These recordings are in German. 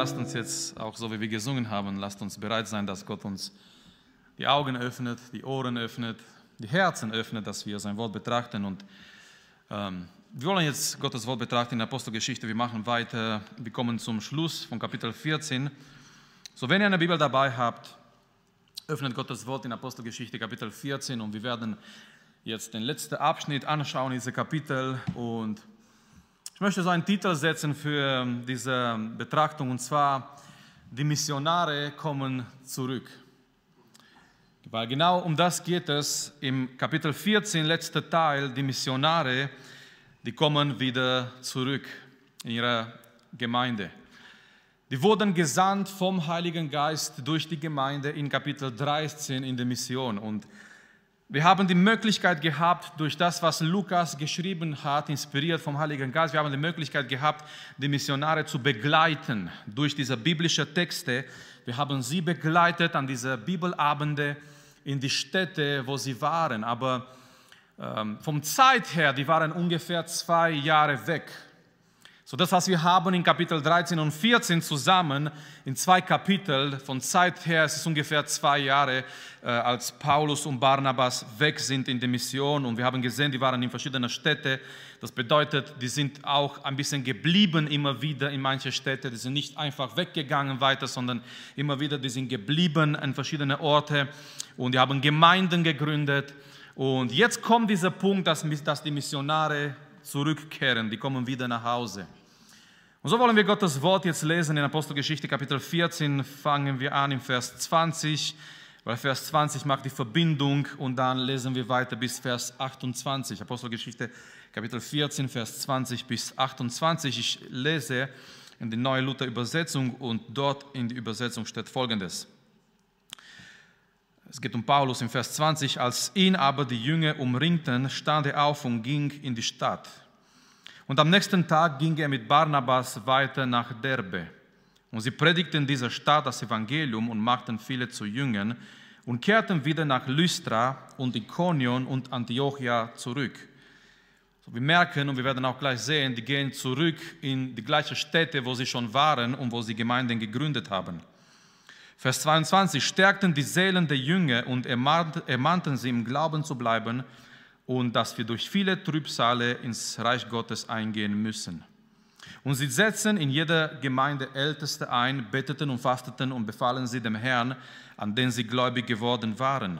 Lasst uns jetzt auch so, wie wir gesungen haben, lasst uns bereit sein, dass Gott uns die Augen öffnet, die Ohren öffnet, die Herzen öffnet, dass wir sein Wort betrachten. Und ähm, wir wollen jetzt Gottes Wort betrachten in der Apostelgeschichte. Wir machen weiter. Wir kommen zum Schluss von Kapitel 14. So, wenn ihr eine Bibel dabei habt, öffnet Gottes Wort in Apostelgeschichte Kapitel 14 und wir werden jetzt den letzten Abschnitt anschauen, diese Kapitel und ich möchte so einen Titel setzen für diese Betrachtung und zwar Die Missionare kommen zurück. Weil genau um das geht es im Kapitel 14, letzter Teil, die Missionare, die kommen wieder zurück in ihre Gemeinde. Die wurden gesandt vom Heiligen Geist durch die Gemeinde in Kapitel 13 in der Mission und wir haben die Möglichkeit gehabt, durch das, was Lukas geschrieben hat, inspiriert vom Heiligen Geist, wir haben die Möglichkeit gehabt, die Missionare zu begleiten durch diese biblischen Texte. Wir haben sie begleitet an diese Bibelabende in die Städte, wo sie waren. Aber ähm, vom Zeit her, die waren ungefähr zwei Jahre weg so das, was wir haben in Kapitel 13 und 14 zusammen, in zwei Kapitel, von Zeit her, es ist ungefähr zwei Jahre, äh, als Paulus und Barnabas weg sind in der Mission und wir haben gesehen, die waren in verschiedenen Städten. Das bedeutet, die sind auch ein bisschen geblieben immer wieder in manche Städte. Die sind nicht einfach weggegangen weiter, sondern immer wieder, die sind geblieben an verschiedene Orte und die haben Gemeinden gegründet. Und jetzt kommt dieser Punkt, dass, dass die Missionare zurückkehren, die kommen wieder nach Hause. Und so wollen wir Gottes Wort jetzt lesen in Apostelgeschichte Kapitel 14. Fangen wir an im Vers 20, weil Vers 20 macht die Verbindung und dann lesen wir weiter bis Vers 28. Apostelgeschichte Kapitel 14, Vers 20 bis 28. Ich lese in die neue Luther Übersetzung und dort in die Übersetzung steht folgendes. Es geht um Paulus im Vers 20. Als ihn aber die Jünger umringten, stand er auf und ging in die Stadt. Und am nächsten Tag ging er mit Barnabas weiter nach Derbe. Und sie predigten dieser Stadt das Evangelium und machten viele zu Jüngern und kehrten wieder nach Lystra und Ikonion und Antiochia zurück. So, wir merken und wir werden auch gleich sehen, die gehen zurück in die gleichen Städte, wo sie schon waren und wo sie Gemeinden gegründet haben. Vers 22, stärkten die Seelen der Jünger und ermahnten sie im Glauben zu bleiben und dass wir durch viele Trübsale ins Reich Gottes eingehen müssen. Und sie setzten in jeder Gemeinde Älteste ein, beteten und fasteten und befahlen sie dem Herrn, an den sie gläubig geworden waren.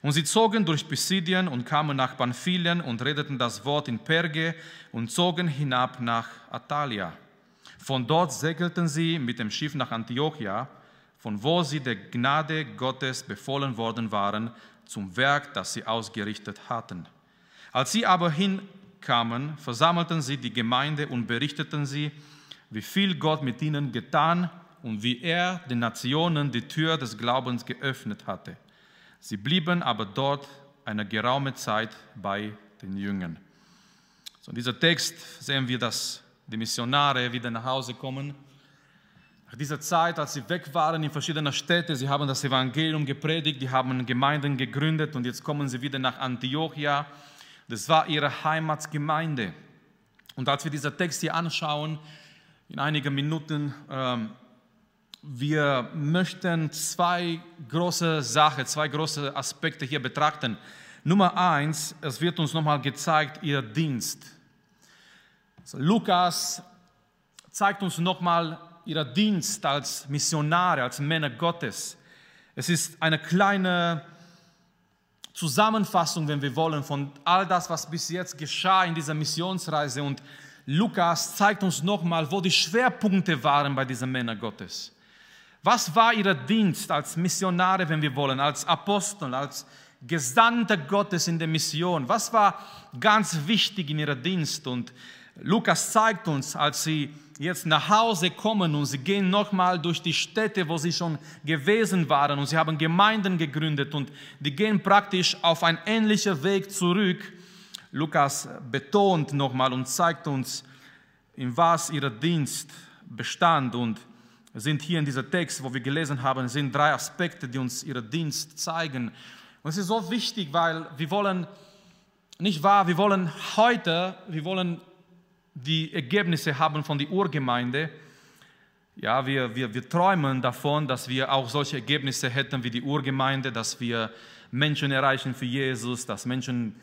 Und sie zogen durch Pisidien und kamen nach Pamphylien und redeten das Wort in Perge und zogen hinab nach Atalia. Von dort segelten sie mit dem Schiff nach Antiochia, von wo sie der Gnade Gottes befohlen worden waren, zum Werk, das sie ausgerichtet hatten. Als sie aber hinkamen, versammelten sie die Gemeinde und berichteten sie, wie viel Gott mit ihnen getan und wie er den Nationen die Tür des Glaubens geöffnet hatte. Sie blieben aber dort eine geraume Zeit bei den Jüngern. So in diesem Text sehen wir, dass die Missionare wieder nach Hause kommen nach dieser Zeit, als sie weg waren in verschiedenen Städten, sie haben das Evangelium gepredigt, die haben Gemeinden gegründet und jetzt kommen sie wieder nach Antiochia. Das war ihre Heimatsgemeinde. Und als wir diesen Text hier anschauen, in einigen Minuten, ähm, wir möchten zwei große Sachen, zwei große Aspekte hier betrachten. Nummer eins, es wird uns nochmal gezeigt, ihr Dienst. Also Lukas zeigt uns nochmal ihrer Dienst als Missionare, als Männer Gottes. Es ist eine kleine Zusammenfassung, wenn wir wollen, von all das, was bis jetzt geschah in dieser Missionsreise. Und Lukas zeigt uns nochmal, wo die Schwerpunkte waren bei diesen Männern Gottes. Was war ihr Dienst als Missionare, wenn wir wollen, als Apostel, als Gesandte Gottes in der Mission? Was war ganz wichtig in ihrem Dienst? Und Lukas zeigt uns, als sie jetzt nach Hause kommen und sie gehen nochmal durch die Städte, wo sie schon gewesen waren und sie haben Gemeinden gegründet und die gehen praktisch auf einen ähnlichen Weg zurück. Lukas betont nochmal und zeigt uns, in was ihr Dienst bestand und sind hier in dieser Text, wo wir gelesen haben, sind drei Aspekte, die uns ihren Dienst zeigen. Und es ist so wichtig, weil wir wollen, nicht wahr, wir wollen heute, wir wollen die Ergebnisse haben von der Urgemeinde. ja, wir, wir, wir träumen davon, dass wir auch solche Ergebnisse hätten wie die Urgemeinde, dass wir Menschen erreichen für Jesus, dass Menschen,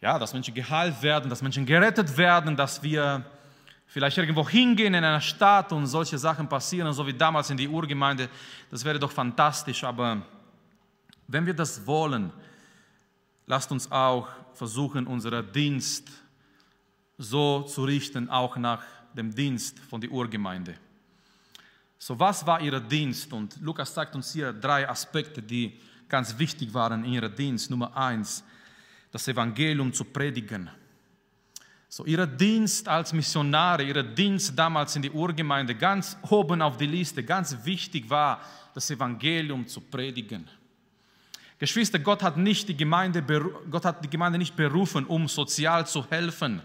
ja, dass Menschen geheilt werden, dass Menschen gerettet werden, dass wir vielleicht irgendwo hingehen in einer Stadt und solche Sachen passieren, so wie damals in die Urgemeinde. Das wäre doch fantastisch, aber wenn wir das wollen, lasst uns auch versuchen, unseren Dienst so zu richten, auch nach dem Dienst von der Urgemeinde. So, was war ihr Dienst? Und Lukas sagt uns hier drei Aspekte, die ganz wichtig waren in ihrem Dienst. Nummer eins, das Evangelium zu predigen. So, ihr Dienst als Missionare, ihr Dienst damals in die Urgemeinde, ganz oben auf die Liste, ganz wichtig war, das Evangelium zu predigen. Geschwister, Gott hat, nicht die Gemeinde, Gott hat die Gemeinde nicht berufen, um sozial zu helfen.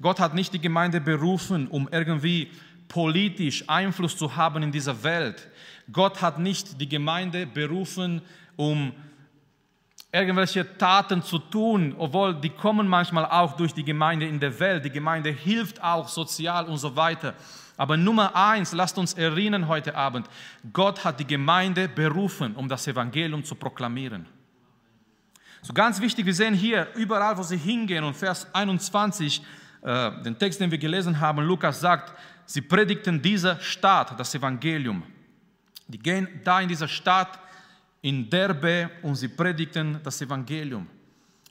Gott hat nicht die Gemeinde berufen, um irgendwie politisch Einfluss zu haben in dieser Welt. Gott hat nicht die Gemeinde berufen, um irgendwelche Taten zu tun, obwohl die kommen manchmal auch durch die Gemeinde in der Welt. Die Gemeinde hilft auch sozial und so weiter. Aber Nummer eins, lasst uns erinnern heute Abend, Gott hat die Gemeinde berufen, um das Evangelium zu proklamieren. So ganz wichtig, wir sehen hier, überall, wo sie hingehen, und Vers 21, äh, den Text, den wir gelesen haben, Lukas sagt, sie predigten dieser Stadt das Evangelium. Die gehen da in dieser Stadt, in Derbe, und sie predigten das Evangelium.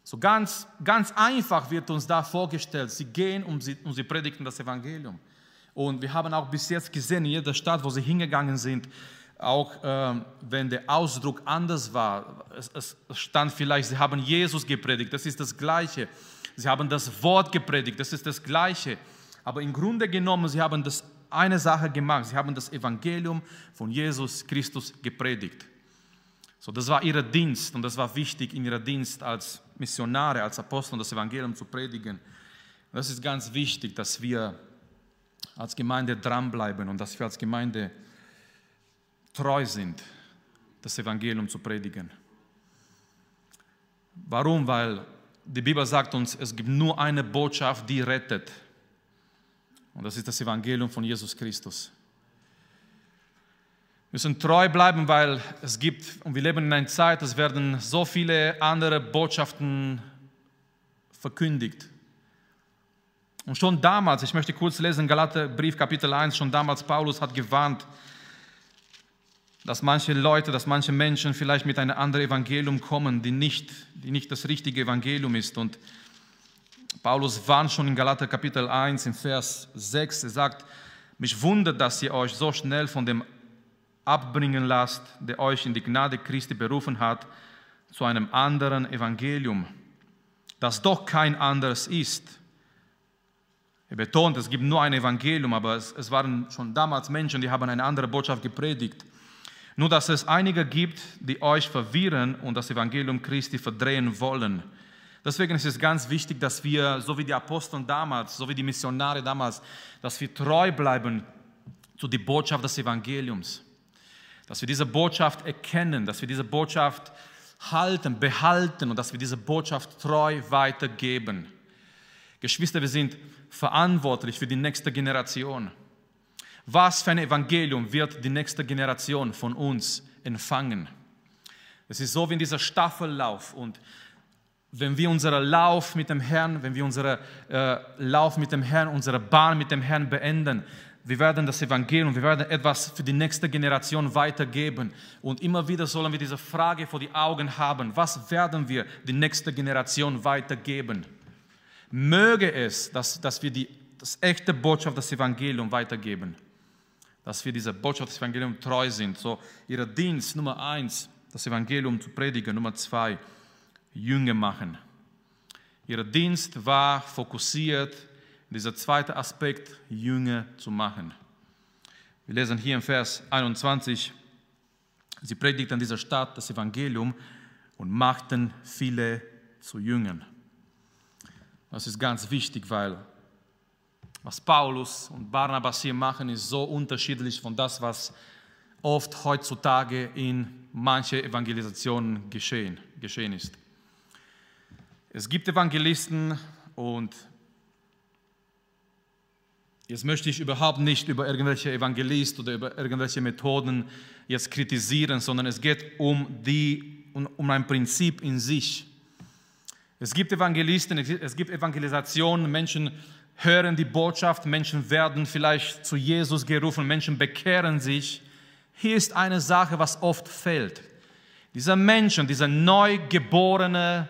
So ganz, ganz einfach wird uns da vorgestellt, sie gehen und sie, und sie predigten das Evangelium. Und wir haben auch bis jetzt gesehen, in jeder Stadt, wo sie hingegangen sind, auch äh, wenn der Ausdruck anders war, es, es, stand vielleicht, sie haben Jesus gepredigt, das ist das Gleiche. Sie haben das Wort gepredigt, das ist das Gleiche. Aber im Grunde genommen, sie haben das eine Sache gemacht, sie haben das Evangelium von Jesus Christus gepredigt. So, das war ihr Dienst und das war wichtig in ihrem Dienst als Missionare, als Apostel, das Evangelium zu predigen. Das ist ganz wichtig, dass wir als Gemeinde dranbleiben und dass wir als Gemeinde treu sind, das Evangelium zu predigen. Warum? Weil die Bibel sagt uns, es gibt nur eine Botschaft, die rettet. Und das ist das Evangelium von Jesus Christus. Wir müssen treu bleiben, weil es gibt, und wir leben in einer Zeit, es werden so viele andere Botschaften verkündigt. Und schon damals, ich möchte kurz lesen, Galaterbrief Kapitel 1, schon damals Paulus hat gewarnt, dass manche Leute, dass manche Menschen vielleicht mit einem anderen Evangelium kommen, die nicht, die nicht das richtige Evangelium ist. Und Paulus warnt schon in Galater Kapitel 1, in Vers 6, er sagt, mich wundert, dass ihr euch so schnell von dem abbringen lasst, der euch in die Gnade Christi berufen hat, zu einem anderen Evangelium, das doch kein anderes ist. Er betont, es gibt nur ein Evangelium, aber es, es waren schon damals Menschen, die haben eine andere Botschaft gepredigt. Nur dass es einige gibt, die euch verwirren und das Evangelium Christi verdrehen wollen. Deswegen ist es ganz wichtig, dass wir, so wie die Apostel damals, so wie die Missionare damals, dass wir treu bleiben zu der Botschaft des Evangeliums. Dass wir diese Botschaft erkennen, dass wir diese Botschaft halten, behalten und dass wir diese Botschaft treu weitergeben. Geschwister, wir sind verantwortlich für die nächste Generation. Was für ein Evangelium wird die nächste Generation von uns empfangen? Es ist so wie in dieser Staffellauf und wenn wir unseren Lauf mit dem Herrn, wenn wir unseren äh, Lauf mit dem Herrn, unsere Bahn mit dem Herrn beenden, wir werden das Evangelium, wir werden etwas für die nächste Generation weitergeben. Und immer wieder sollen wir diese Frage vor die Augen haben, was werden wir die nächste Generation weitergeben? Möge es, dass, dass wir die das echte Botschaft, das Evangelium weitergeben. Dass wir dieser Botschaft, das Evangelium treu sind. So, ihr Dienst Nummer eins, das Evangelium zu predigen. Nummer zwei, Jünger machen. Ihr Dienst war fokussiert, dieser zweite Aspekt, Jünger zu machen. Wir lesen hier im Vers 21, sie predigten in dieser Stadt das Evangelium und machten viele zu Jüngern. Das ist ganz wichtig, weil was Paulus und Barnabas hier machen, ist so unterschiedlich von das, was oft heutzutage in manchen Evangelisationen geschehen, geschehen ist. Es gibt Evangelisten und Jetzt möchte ich überhaupt nicht über irgendwelche Evangelisten oder über irgendwelche Methoden jetzt kritisieren, sondern es geht um, die, um, um ein Prinzip in sich. Es gibt Evangelisten, es gibt Evangelisationen, Menschen hören die Botschaft, Menschen werden vielleicht zu Jesus gerufen, Menschen bekehren sich. Hier ist eine Sache, was oft fehlt. Dieser Menschen, dieser Neugeborene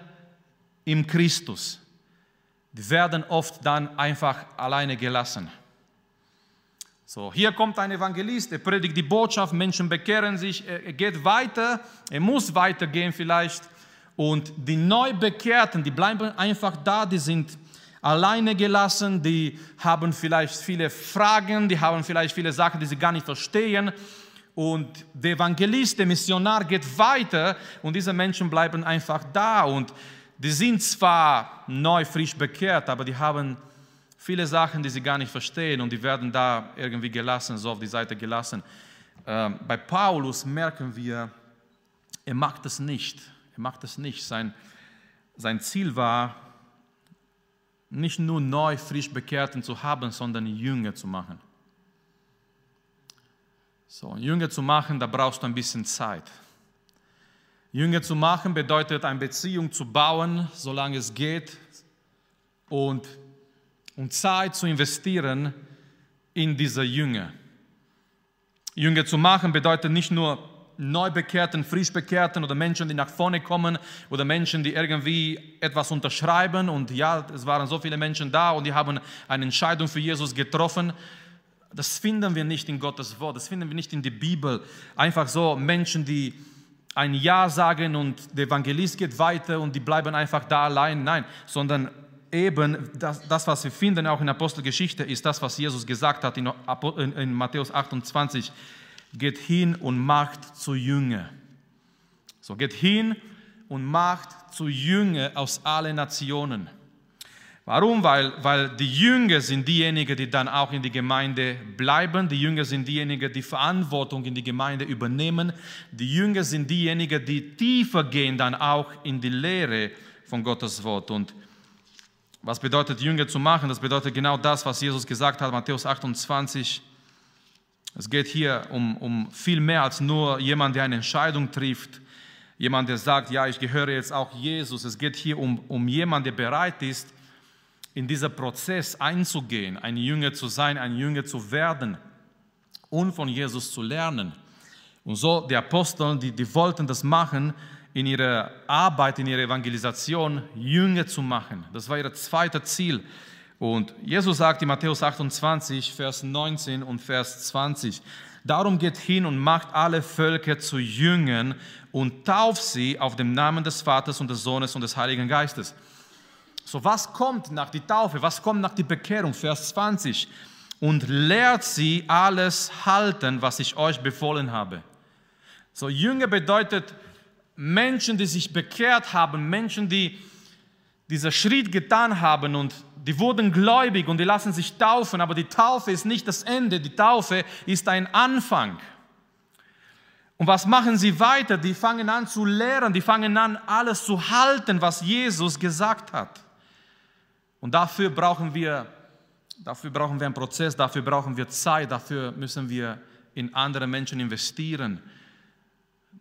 im Christus, die werden oft dann einfach alleine gelassen. So, hier kommt ein Evangelist, er predigt die Botschaft, Menschen bekehren sich, er geht weiter, er muss weitergehen vielleicht. Und die Neubekehrten, die bleiben einfach da, die sind alleine gelassen, die haben vielleicht viele Fragen, die haben vielleicht viele Sachen, die sie gar nicht verstehen. Und der Evangelist, der Missionar geht weiter und diese Menschen bleiben einfach da. Und die sind zwar neu, frisch bekehrt, aber die haben viele Sachen, die sie gar nicht verstehen und die werden da irgendwie gelassen, so auf die Seite gelassen. Ähm, bei Paulus merken wir, er macht es nicht. Er macht es nicht. Sein, sein Ziel war, nicht nur neu, frisch Bekehrten zu haben, sondern Jünger zu machen. So, Jünger zu machen, da brauchst du ein bisschen Zeit. Jünger zu machen bedeutet, eine Beziehung zu bauen, solange es geht. Und und Zeit zu investieren in diese Jünger. Jünger zu machen bedeutet nicht nur Neubekehrten, Frischbekehrten oder Menschen, die nach vorne kommen oder Menschen, die irgendwie etwas unterschreiben und ja, es waren so viele Menschen da und die haben eine Entscheidung für Jesus getroffen. Das finden wir nicht in Gottes Wort, das finden wir nicht in der Bibel. Einfach so Menschen, die ein Ja sagen und der Evangelist geht weiter und die bleiben einfach da allein. Nein, sondern eben das, das, was wir finden auch in Apostelgeschichte, ist das, was Jesus gesagt hat in, in, in Matthäus 28. Geht hin und macht zu Jünger. So, geht hin und macht zu Jünger aus allen Nationen. Warum? Weil, weil die Jünger sind diejenigen, die dann auch in die Gemeinde bleiben. Die Jünger sind diejenigen, die Verantwortung in die Gemeinde übernehmen. Die Jünger sind diejenigen, die tiefer gehen dann auch in die Lehre von Gottes Wort. Und was bedeutet Jünger zu machen? Das bedeutet genau das, was Jesus gesagt hat, Matthäus 28. Es geht hier um, um viel mehr als nur jemand, der eine Entscheidung trifft, jemand, der sagt, ja, ich gehöre jetzt auch Jesus. Es geht hier um, um jemanden, der bereit ist, in dieser Prozess einzugehen, ein Jünger zu sein, ein Jünger zu werden und von Jesus zu lernen. Und so die Apostel, die, die wollten das machen, in ihrer Arbeit, in ihrer Evangelisation Jünger zu machen. Das war ihr zweites Ziel. Und Jesus sagt in Matthäus 28, Vers 19 und Vers 20, Darum geht hin und macht alle Völker zu Jüngern und tauft sie auf dem Namen des Vaters und des Sohnes und des Heiligen Geistes. So, was kommt nach der Taufe? Was kommt nach der Bekehrung? Vers 20. Und lehrt sie alles halten, was ich euch befohlen habe. So, Jünger bedeutet Menschen, die sich bekehrt haben, Menschen, die diesen Schritt getan haben und die wurden gläubig und die lassen sich taufen, aber die Taufe ist nicht das Ende, die Taufe ist ein Anfang. Und was machen sie weiter? Die fangen an zu lehren, die fangen an alles zu halten, was Jesus gesagt hat. Und dafür brauchen wir, dafür brauchen wir einen Prozess, dafür brauchen wir Zeit, dafür müssen wir in andere Menschen investieren.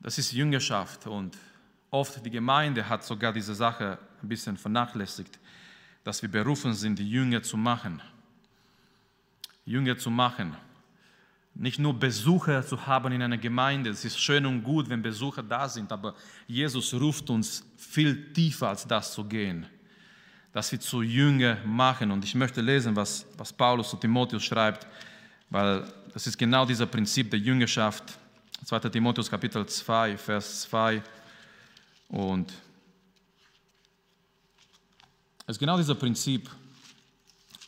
Das ist Jüngerschaft und oft die Gemeinde hat sogar diese Sache ein bisschen vernachlässigt, dass wir berufen sind, die Jünger zu machen. Jünger zu machen. Nicht nur Besucher zu haben in einer Gemeinde. Es ist schön und gut, wenn Besucher da sind, aber Jesus ruft uns viel tiefer als das zu gehen. Dass wir zu Jünger machen. Und ich möchte lesen, was, was Paulus zu Timotheus schreibt, weil das ist genau dieser Prinzip der Jüngerschaft 2. Timotheus Kapitel 2, Vers 2. Und es ist genau dieses Prinzip,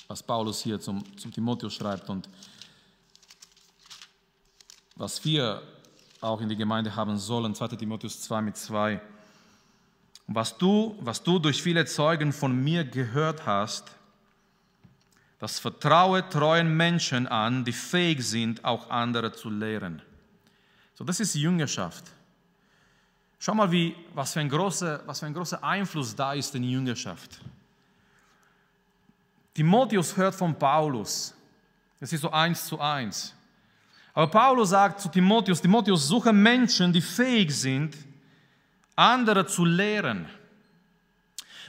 was Paulus hier zum, zum Timotheus schreibt und was wir auch in die Gemeinde haben sollen, 2. Timotheus 2 mit 2. Was du, was du durch viele Zeugen von mir gehört hast, das vertraue treuen Menschen an, die fähig sind, auch andere zu lehren. So, das ist Jüngerschaft. Schau mal, wie, was, für ein großer, was für ein großer Einfluss da ist in Jüngerschaft. Timotheus hört von Paulus Es ist so eins zu eins. Aber Paulus sagt zu Timotheus, Timotheus, suche Menschen, die fähig sind, andere zu lehren.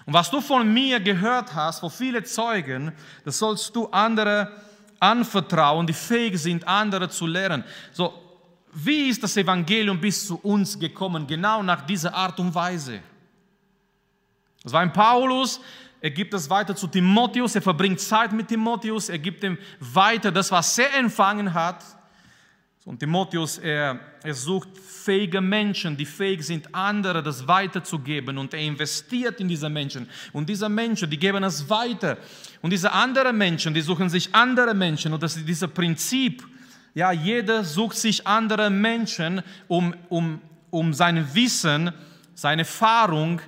Und was du von mir gehört hast, vor viele Zeugen, das sollst du andere anvertrauen, die fähig sind, andere zu lehren. So, wie ist das Evangelium bis zu uns gekommen? Genau nach dieser Art und Weise. Das war ein Paulus, er gibt es weiter zu Timotheus, er verbringt Zeit mit Timotheus, er gibt ihm weiter das, was er empfangen hat. Und Timotheus, er, er sucht fähige Menschen, die fähig sind, andere das weiterzugeben. Und er investiert in diese Menschen. Und diese Menschen, die geben es weiter. Und diese anderen Menschen, die suchen sich andere Menschen. Und das ist dieses Prinzip. Ja, jeder sucht sich andere Menschen, um, um, um sein Wissen, seine Erfahrung,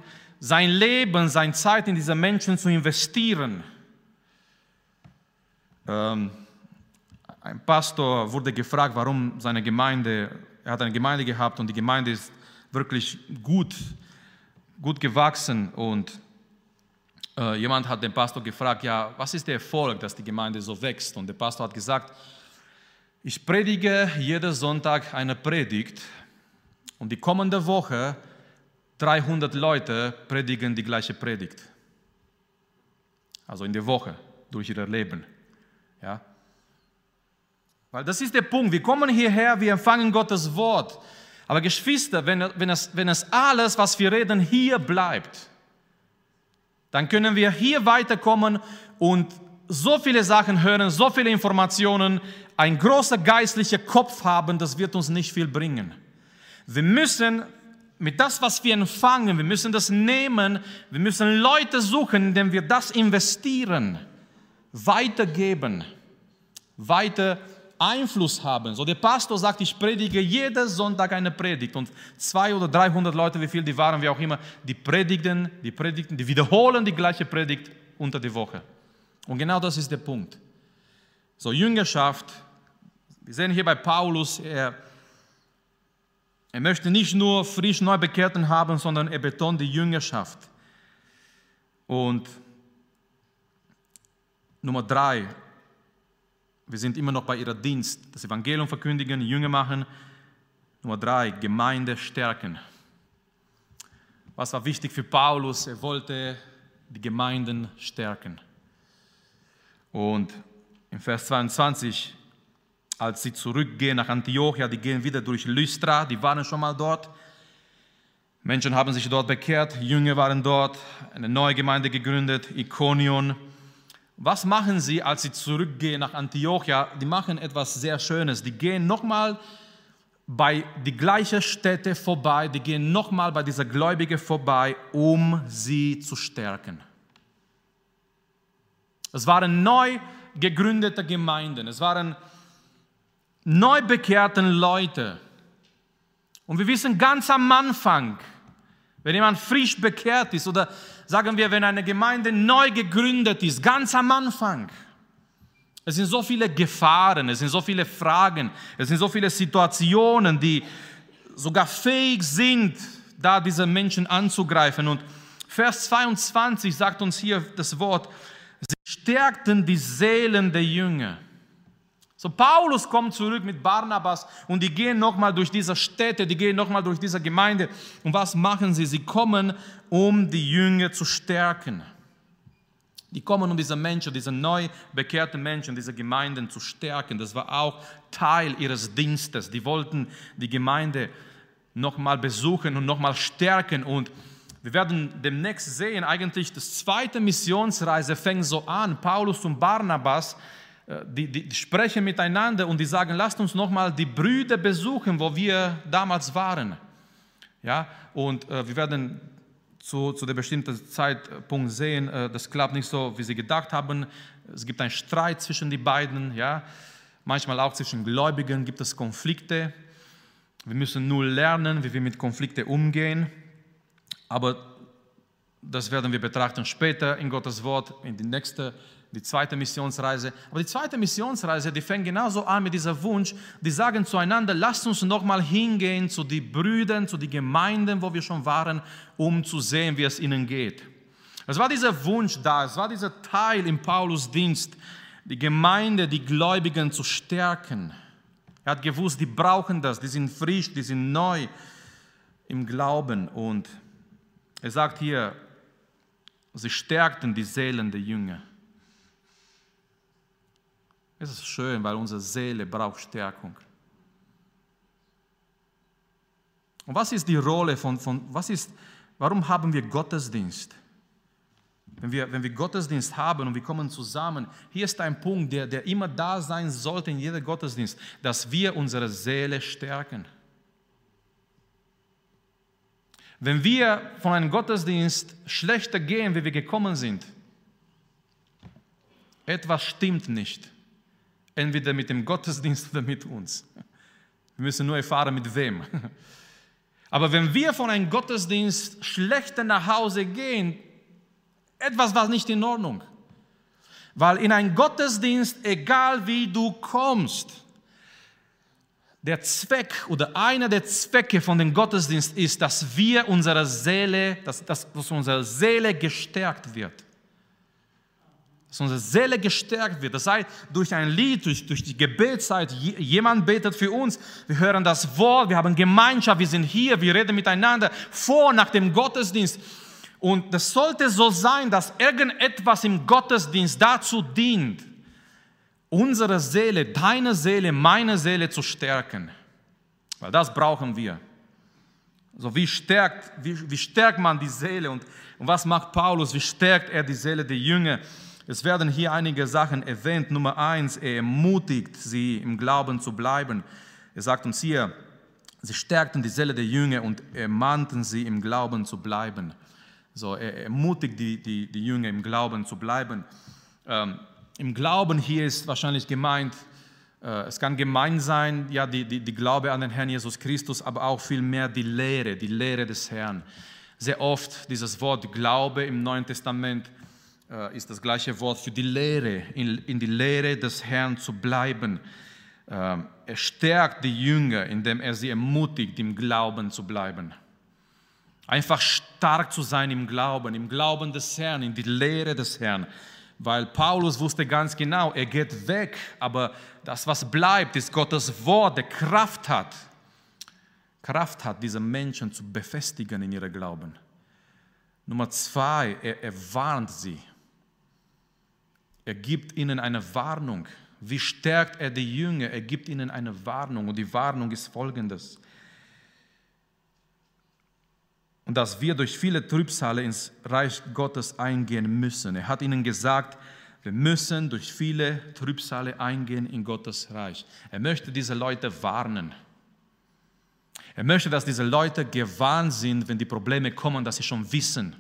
sein Leben, seine Zeit in diese Menschen zu investieren. Ähm, ein Pastor wurde gefragt, warum seine Gemeinde, er hat eine Gemeinde gehabt und die Gemeinde ist wirklich gut, gut gewachsen und äh, jemand hat den Pastor gefragt, ja, was ist der Erfolg, dass die Gemeinde so wächst? Und der Pastor hat gesagt, ich predige jeden Sonntag eine Predigt und die kommende Woche 300 Leute predigen die gleiche Predigt. Also in der Woche, durch ihr Leben. Ja? Weil das ist der Punkt. Wir kommen hierher, wir empfangen Gottes Wort. Aber Geschwister, wenn, wenn, es, wenn es alles, was wir reden, hier bleibt, dann können wir hier weiterkommen und so viele Sachen hören, so viele Informationen, ein großer geistlicher Kopf haben, das wird uns nicht viel bringen. Wir müssen mit das, was wir empfangen, wir müssen das nehmen, wir müssen Leute suchen, indem wir das investieren, weitergeben, weiter Einfluss haben. So der Pastor sagt, ich predige jeden Sonntag eine Predigt und zwei oder 300 Leute, wie viel die waren, wie auch immer, die predigen, die predigen, die wiederholen die gleiche Predigt unter die Woche. Und genau das ist der Punkt. So Jüngerschaft, wir sehen hier bei Paulus, er er möchte nicht nur frisch Neubekehrten haben, sondern er betont die Jüngerschaft. Und Nummer drei, wir sind immer noch bei ihrer Dienst, das Evangelium verkündigen, Jünger machen. Nummer drei, Gemeinde stärken. Was war wichtig für Paulus? Er wollte die Gemeinden stärken. Und im Vers 22 als sie zurückgehen nach Antiochia, die gehen wieder durch Lystra, die waren schon mal dort. Menschen haben sich dort bekehrt, Jünger waren dort, eine neue Gemeinde gegründet, Ikonion. Was machen sie, als sie zurückgehen nach Antiochia? Die machen etwas sehr Schönes. Die gehen nochmal bei die gleiche Städte vorbei, die gehen nochmal bei dieser Gläubige vorbei, um sie zu stärken. Es waren neu gegründete Gemeinden, es waren neu bekehrten Leute. Und wir wissen ganz am Anfang, wenn jemand frisch bekehrt ist oder sagen wir, wenn eine Gemeinde neu gegründet ist, ganz am Anfang, es sind so viele Gefahren, es sind so viele Fragen, es sind so viele Situationen, die sogar fähig sind, da diese Menschen anzugreifen. Und Vers 22 sagt uns hier das Wort, sie stärkten die Seelen der Jünger. So Paulus kommt zurück mit Barnabas und die gehen nochmal durch diese Städte, die gehen nochmal durch diese Gemeinde. Und was machen sie? Sie kommen, um die Jünger zu stärken. Die kommen, um diese Menschen, diese neu bekehrten Menschen, diese Gemeinden zu stärken. Das war auch Teil ihres Dienstes. Die wollten die Gemeinde nochmal besuchen und nochmal stärken. Und wir werden demnächst sehen, eigentlich das zweite Missionsreise fängt so an. Paulus und Barnabas, die, die, die, sprechen miteinander und die sagen, lasst uns nochmal die Brüder besuchen, wo wir damals waren. Ja, und äh, wir werden zu, zu der bestimmten Zeitpunkt sehen, äh, das klappt nicht so, wie sie gedacht haben. Es gibt einen Streit zwischen den beiden. Ja, manchmal auch zwischen Gläubigen gibt es Konflikte. Wir müssen nur lernen, wie wir mit Konflikten umgehen. Aber das werden wir betrachten später in Gottes Wort, in die nächste die zweite Missionsreise. Aber die zweite Missionsreise, die fängt genauso an mit diesem Wunsch, die sagen zueinander, lasst uns nochmal hingehen zu den Brüdern, zu den Gemeinden, wo wir schon waren, um zu sehen, wie es ihnen geht. Es war dieser Wunsch da, es war dieser Teil im Paulus Dienst, die Gemeinde, die Gläubigen zu stärken. Er hat gewusst, die brauchen das, die sind frisch, die sind neu im Glauben. Und er sagt hier, sie stärkten die Seelen der Jünger. Es ist schön, weil unsere Seele braucht Stärkung. Und was ist die Rolle von, von was ist, warum haben wir Gottesdienst? Wenn wir, wenn wir Gottesdienst haben und wir kommen zusammen, hier ist ein Punkt, der, der immer da sein sollte in jedem Gottesdienst, dass wir unsere Seele stärken. Wenn wir von einem Gottesdienst schlechter gehen, wie wir gekommen sind, etwas stimmt nicht. Entweder mit dem Gottesdienst oder mit uns. Wir müssen nur erfahren, mit wem. Aber wenn wir von einem Gottesdienst schlechter nach Hause gehen, etwas war nicht in Ordnung. Weil in einen Gottesdienst, egal wie du kommst, der Zweck oder einer der Zwecke von dem Gottesdienst ist, dass wir unsere Seele, dass, dass, dass unsere Seele gestärkt wird. Dass unsere Seele gestärkt wird. Das sei durch ein Lied, durch, durch die Gebetszeit. Jemand betet für uns. Wir hören das Wort, wir haben Gemeinschaft, wir sind hier, wir reden miteinander vor, nach dem Gottesdienst. Und das sollte so sein, dass irgendetwas im Gottesdienst dazu dient, unsere Seele, deine Seele, meine Seele zu stärken. Weil das brauchen wir. So wie stärkt, wie, wie stärkt man die Seele und, und was macht Paulus? Wie stärkt er die Seele der Jünger? Es werden hier einige Sachen erwähnt. Nummer eins, er ermutigt sie im Glauben zu bleiben. Er sagt uns hier, sie stärkten die Seele der Jünger und ermahnten sie im Glauben zu bleiben. So, er ermutigt die, die, die Jünger im Glauben zu bleiben. Ähm, Im Glauben hier ist wahrscheinlich gemeint, äh, es kann gemein sein, ja, die, die, die Glaube an den Herrn Jesus Christus, aber auch vielmehr die Lehre, die Lehre des Herrn. Sehr oft dieses Wort Glaube im Neuen Testament ist das gleiche Wort für die Lehre, in, in die Lehre des Herrn zu bleiben. Ähm, er stärkt die Jünger, indem er sie ermutigt, im Glauben zu bleiben. Einfach stark zu sein im Glauben, im Glauben des Herrn, in die Lehre des Herrn. Weil Paulus wusste ganz genau, er geht weg, aber das, was bleibt, ist Gottes Wort, der Kraft hat. Kraft hat, diese Menschen zu befestigen in ihrem Glauben. Nummer zwei, er, er warnt sie. Er gibt ihnen eine Warnung. Wie stärkt er die Jünger? Er gibt ihnen eine Warnung. Und die Warnung ist folgendes und dass wir durch viele Trübsale ins Reich Gottes eingehen müssen. Er hat ihnen gesagt, wir müssen durch viele Trübsale eingehen in Gottes Reich. Er möchte diese Leute warnen. Er möchte, dass diese Leute gewarnt sind, wenn die Probleme kommen, dass sie schon wissen.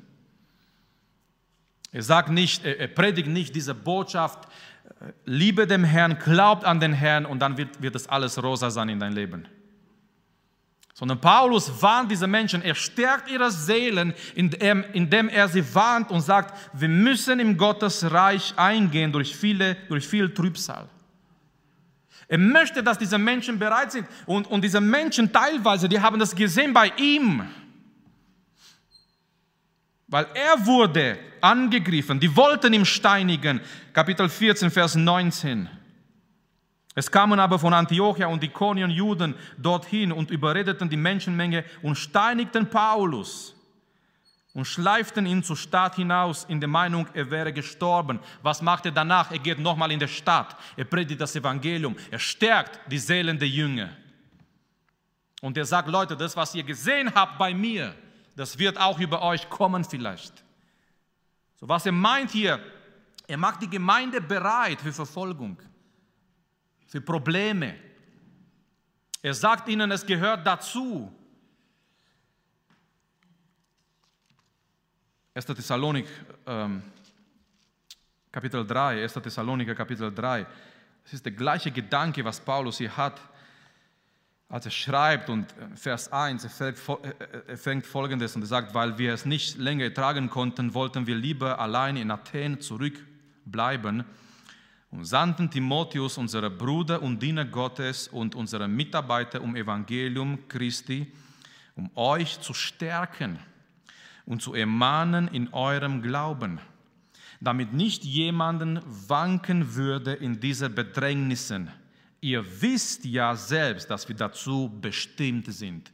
Er sagt nicht, er predigt nicht diese Botschaft, liebe dem Herrn, glaubt an den Herrn und dann wird, wird das alles rosa sein in dein Leben sondern Paulus warnt diese Menschen, er stärkt ihre Seelen, indem er sie warnt und sagt, wir müssen in Gottes Reich eingehen durch, viele, durch viel Trübsal. Er möchte, dass diese Menschen bereit sind und, und diese Menschen teilweise, die haben das gesehen bei ihm, weil er wurde angegriffen, die wollten ihn steinigen, Kapitel 14, Vers 19. Es kamen aber von Antiochia und Ikonien Juden dorthin und überredeten die Menschenmenge und steinigten Paulus und schleiften ihn zur Stadt hinaus in der Meinung, er wäre gestorben. Was macht er danach? Er geht nochmal in die Stadt. Er predigt das Evangelium. Er stärkt die Seelen der Jünger. Und er sagt, Leute, das, was ihr gesehen habt bei mir, das wird auch über euch kommen vielleicht. So was er meint hier, er macht die Gemeinde bereit für Verfolgung für Probleme. Er sagt ihnen, es gehört dazu. 1. Thessalonik, ähm, Kapitel 3, 1. Thessaloniker, Kapitel 3. Es ist der gleiche Gedanke, was Paulus hier hat, als er schreibt und äh, Vers 1, er fängt, er fängt folgendes und er sagt, weil wir es nicht länger ertragen konnten, wollten wir lieber allein in Athen zurückbleiben und sandten Timotheus, unser Bruder und Diener Gottes und unsere Mitarbeiter um Evangelium Christi, um euch zu stärken und zu ermahnen in eurem Glauben, damit nicht jemanden wanken würde in dieser Bedrängnissen. Ihr wisst ja selbst, dass wir dazu bestimmt sind.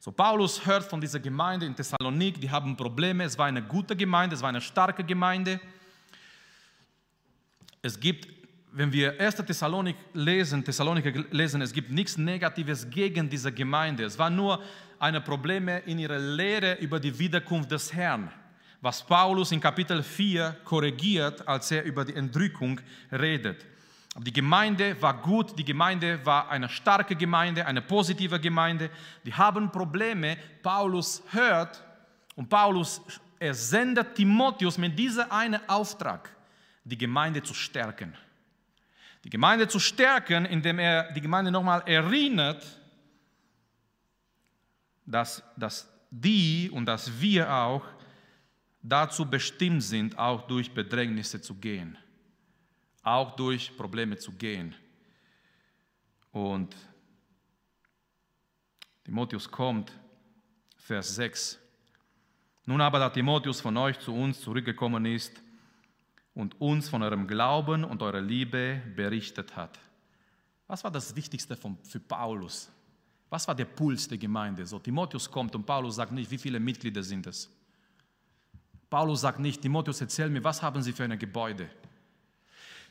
So, Paulus hört von dieser Gemeinde in Thessalonik, die haben Probleme. Es war eine gute Gemeinde, es war eine starke Gemeinde. Es gibt, wenn wir 1. Thessalonik lesen, Thessaloniker lesen, es gibt nichts Negatives gegen diese Gemeinde. Es war nur eine Probleme in ihrer Lehre über die Wiederkunft des Herrn, was Paulus in Kapitel 4 korrigiert, als er über die Entrückung redet. Die Gemeinde war gut, die Gemeinde war eine starke Gemeinde, eine positive Gemeinde. Die haben Probleme. Paulus hört und Paulus er sendet Timotheus mit diesem einen Auftrag, die Gemeinde zu stärken. Die Gemeinde zu stärken, indem er die Gemeinde nochmal erinnert, dass, dass die und dass wir auch dazu bestimmt sind, auch durch Bedrängnisse zu gehen auch durch Probleme zu gehen. Und Timotheus kommt, Vers 6. Nun aber, da Timotheus von euch zu uns zurückgekommen ist und uns von eurem Glauben und eurer Liebe berichtet hat. Was war das Wichtigste für Paulus? Was war der Puls der Gemeinde? So, Timotheus kommt und Paulus sagt nicht, wie viele Mitglieder sind es. Paulus sagt nicht, Timotheus, erzähl mir, was haben sie für ein Gebäude?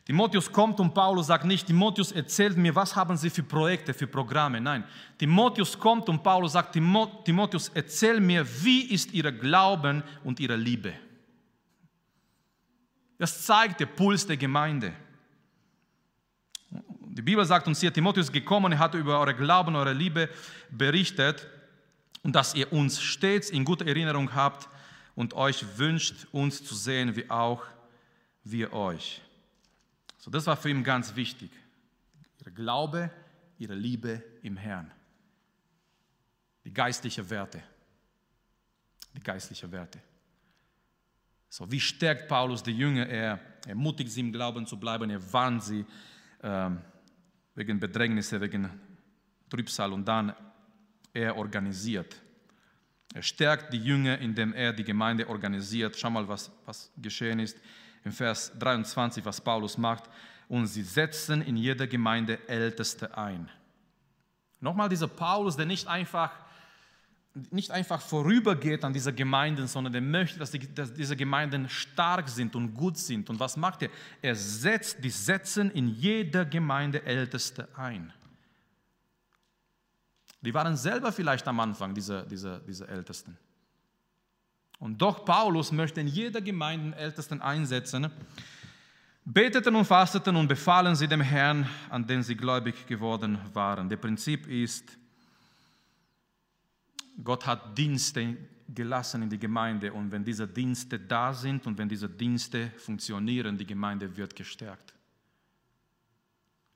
Timotheus kommt und Paulus sagt nicht, Timotheus erzählt mir, was haben sie für Projekte, für Programme. Nein, Timotheus kommt und Paulus sagt, Timotheus, erzähl mir, wie ist ihr Glauben und ihre Liebe. Das zeigt der Puls der Gemeinde. Die Bibel sagt uns hier, Timotheus ist gekommen, er hat über eure Glauben, eure Liebe berichtet und dass ihr uns stets in guter Erinnerung habt und euch wünscht, uns zu sehen, wie auch wir euch. So, das war für ihn ganz wichtig. Ihre Glaube, ihre Liebe im Herrn. Die geistlichen Werte. Die geistlichen Werte. So, wie stärkt Paulus die Jünger? Er ermutigt sie im Glauben zu bleiben, er warnt sie ähm, wegen Bedrängnisse, wegen Trübsal und dann er organisiert. Er stärkt die Jünger, indem er die Gemeinde organisiert. Schau mal, was, was geschehen ist im Vers 23, was Paulus macht. Und sie setzen in jeder Gemeinde Älteste ein. Nochmal dieser Paulus, der nicht einfach, nicht einfach vorübergeht an dieser Gemeinden, sondern der möchte, dass, die, dass diese Gemeinden stark sind und gut sind. Und was macht er? Er setzt, die setzen in jeder Gemeinde Älteste ein. Die waren selber vielleicht am Anfang, diese, diese, diese Ältesten. Und doch Paulus möchte in jeder Gemeinde Ältesten einsetzen. Beteten und fasteten und befahlen sie dem Herrn, an den sie gläubig geworden waren. Der Prinzip ist, Gott hat Dienste gelassen in die Gemeinde und wenn diese Dienste da sind und wenn diese Dienste funktionieren, die Gemeinde wird gestärkt.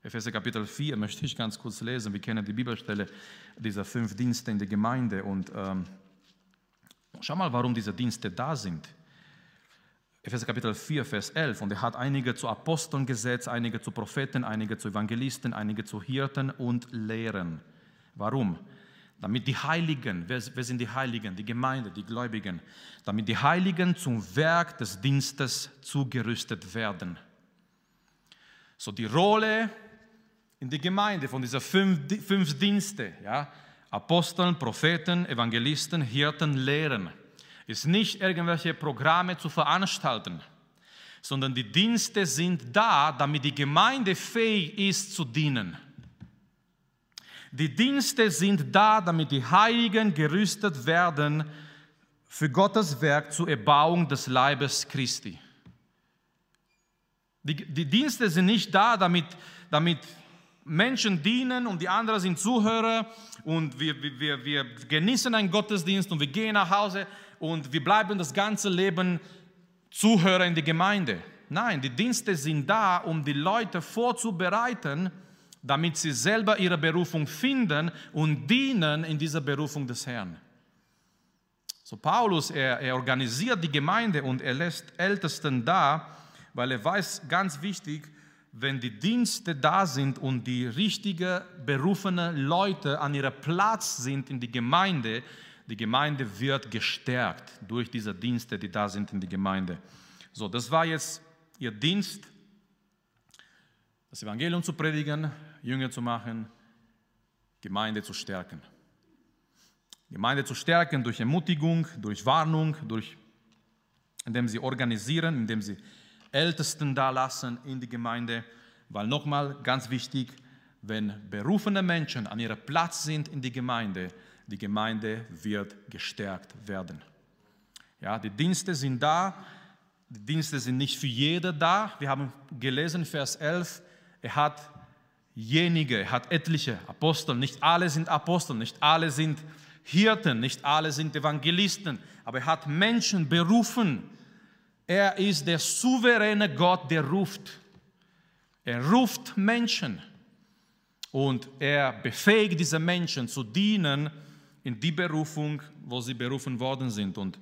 Epheser Kapitel 4 möchte ich ganz kurz lesen. Wir kennen die Bibelstelle dieser fünf Dienste in der Gemeinde und ähm, Schau mal, warum diese Dienste da sind. Epheser Kapitel 4, Vers 11. Und er hat einige zu Aposteln gesetzt, einige zu Propheten, einige zu Evangelisten, einige zu Hirten und Lehren. Warum? Damit die Heiligen, wer, wer sind die Heiligen? Die Gemeinde, die Gläubigen. Damit die Heiligen zum Werk des Dienstes zugerüstet werden. So die Rolle in der Gemeinde von diesen fünf, fünf Dienste, ja, Aposteln, Propheten, Evangelisten, Hirten lehren, ist nicht irgendwelche Programme zu veranstalten, sondern die Dienste sind da, damit die Gemeinde fähig ist zu dienen. Die Dienste sind da, damit die Heiligen gerüstet werden für Gottes Werk zur Erbauung des Leibes Christi. Die, die Dienste sind nicht da, damit, damit Menschen dienen und die anderen sind Zuhörer und wir, wir, wir genießen einen Gottesdienst und wir gehen nach Hause und wir bleiben das ganze Leben Zuhörer in der Gemeinde. Nein, die Dienste sind da, um die Leute vorzubereiten, damit sie selber ihre Berufung finden und dienen in dieser Berufung des Herrn. So Paulus, er, er organisiert die Gemeinde und er lässt Ältesten da, weil er weiß, ganz wichtig, wenn die Dienste da sind und die richtigen berufenen Leute an ihrem Platz sind in die Gemeinde, die Gemeinde wird gestärkt durch diese Dienste, die da sind in die Gemeinde. So, das war jetzt ihr Dienst, das Evangelium zu predigen, Jünger zu machen, Gemeinde zu stärken. Gemeinde zu stärken durch Ermutigung, durch Warnung, durch, indem sie organisieren, indem sie Ältesten da lassen in die Gemeinde, weil nochmal ganz wichtig, wenn berufene Menschen an ihrem Platz sind in die Gemeinde, die Gemeinde wird gestärkt werden. Ja, die Dienste sind da, die Dienste sind nicht für jede da. Wir haben gelesen, Vers 11, er hat jenige, er hat etliche Apostel. Nicht alle sind Apostel, nicht alle sind Hirten, nicht alle sind Evangelisten, aber er hat Menschen berufen. Er ist der souveräne Gott, der ruft. Er ruft Menschen und er befähigt diese Menschen zu dienen in die Berufung, wo sie berufen worden sind. Und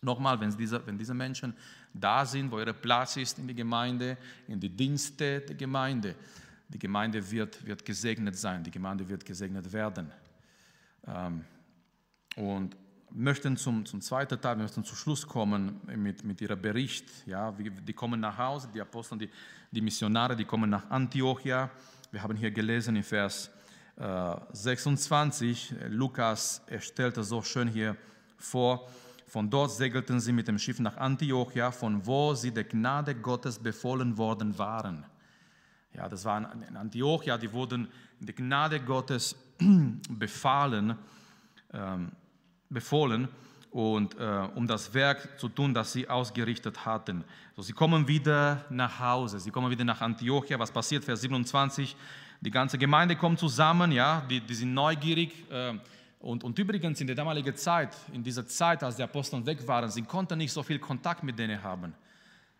nochmal, wenn diese, wenn diese Menschen da sind, wo ihr Platz ist in die Gemeinde, in die Dienste der Gemeinde, die Gemeinde wird, wird gesegnet sein, die Gemeinde wird gesegnet werden. Ähm, und möchten zum, zum zweiten Teil, wir möchten zum Schluss kommen mit, mit ihrem Bericht. Ja, die kommen nach Hause, die Apostel, die, die Missionare, die kommen nach Antiochia. Wir haben hier gelesen in Vers 26, äh, Lukas er stellte so schön hier vor, von dort segelten sie mit dem Schiff nach Antiochia, von wo sie der Gnade Gottes befohlen worden waren. Ja, das war in Antiochia, die wurden der Gnade Gottes befallen, ähm, befohlen und äh, um das Werk zu tun, das sie ausgerichtet hatten. So, sie kommen wieder nach Hause, sie kommen wieder nach Antiochia. Was passiert? Vers 27. Die ganze Gemeinde kommt zusammen, ja, die, die sind neugierig. Äh, und, und übrigens in der damaligen Zeit, in dieser Zeit, als die Apostel weg waren, sie konnten nicht so viel Kontakt mit denen haben.